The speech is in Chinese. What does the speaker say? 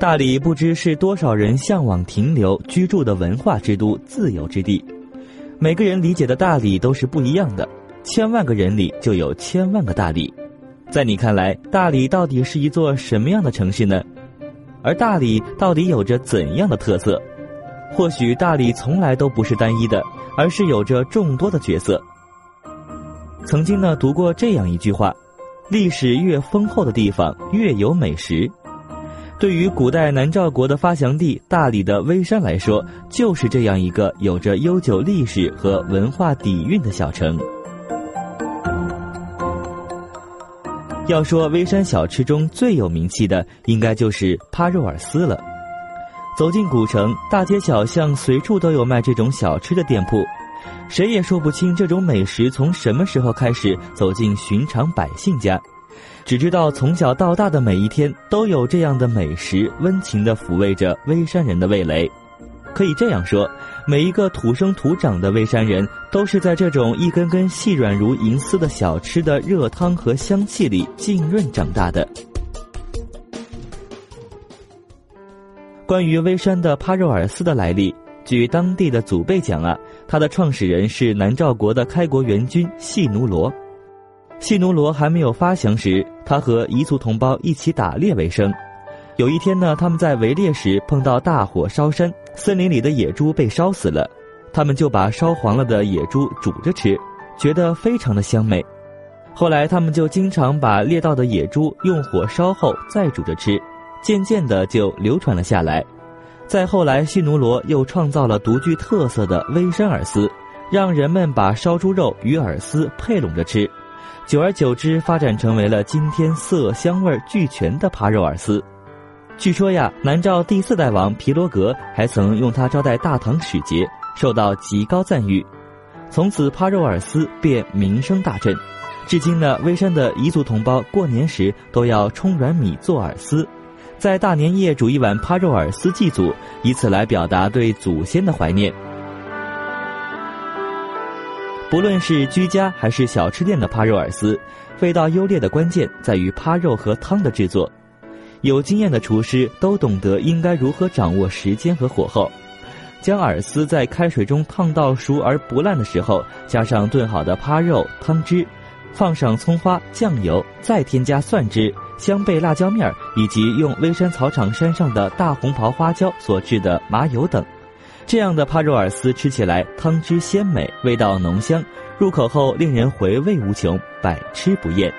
大理不知是多少人向往停留居住的文化之都、自由之地。每个人理解的大理都是不一样的，千万个人里就有千万个大理。在你看来，大理到底是一座什么样的城市呢？而大理到底有着怎样的特色？或许大理从来都不是单一的，而是有着众多的角色。曾经呢，读过这样一句话：历史越丰厚的地方，越有美食。对于古代南诏国的发祥地大理的微山来说，就是这样一个有着悠久历史和文化底蕴的小城。要说微山小吃中最有名气的，应该就是帕肉尔丝了。走进古城，大街小巷随处都有卖这种小吃的店铺，谁也说不清这种美食从什么时候开始走进寻常百姓家。只知道从小到大的每一天都有这样的美食，温情地抚慰着微山人的味蕾。可以这样说，每一个土生土长的微山人，都是在这种一根根细软如银丝的小吃的热汤和香气里浸润长大的。关于微山的帕肉尔斯的来历，据当地的祖辈讲啊，它的创始人是南诏国的开国元君细奴罗。细奴罗还没有发祥时，他和彝族同胞一起打猎为生。有一天呢，他们在围猎时碰到大火烧山，森林里的野猪被烧死了，他们就把烧黄了的野猪煮着吃，觉得非常的香美。后来他们就经常把猎到的野猪用火烧后再煮着吃，渐渐的就流传了下来。再后来，细奴罗又创造了独具特色的微山饵丝，让人们把烧猪肉与饵丝配拢着吃。久而久之，发展成为了今天色香味俱全的帕肉饵丝。据说呀，南诏第四代王皮罗格还曾用它招待大唐使节，受到极高赞誉。从此，帕肉饵丝便名声大振。至今呢，微山的彝族同胞过年时都要冲软米做饵丝，在大年夜煮一碗帕肉饵丝祭祖，以此来表达对祖先的怀念。不论是居家还是小吃店的扒肉饵丝，味道优劣的关键在于扒肉和汤的制作。有经验的厨师都懂得应该如何掌握时间和火候。将饵丝在开水中烫到熟而不烂的时候，加上炖好的扒肉汤汁，放上葱花、酱油，再添加蒜汁、香贝、辣椒面儿以及用微山草场山上的大红袍花椒所制的麻油等。这样的帕肉尔丝吃起来汤汁鲜美，味道浓香，入口后令人回味无穷，百吃不厌。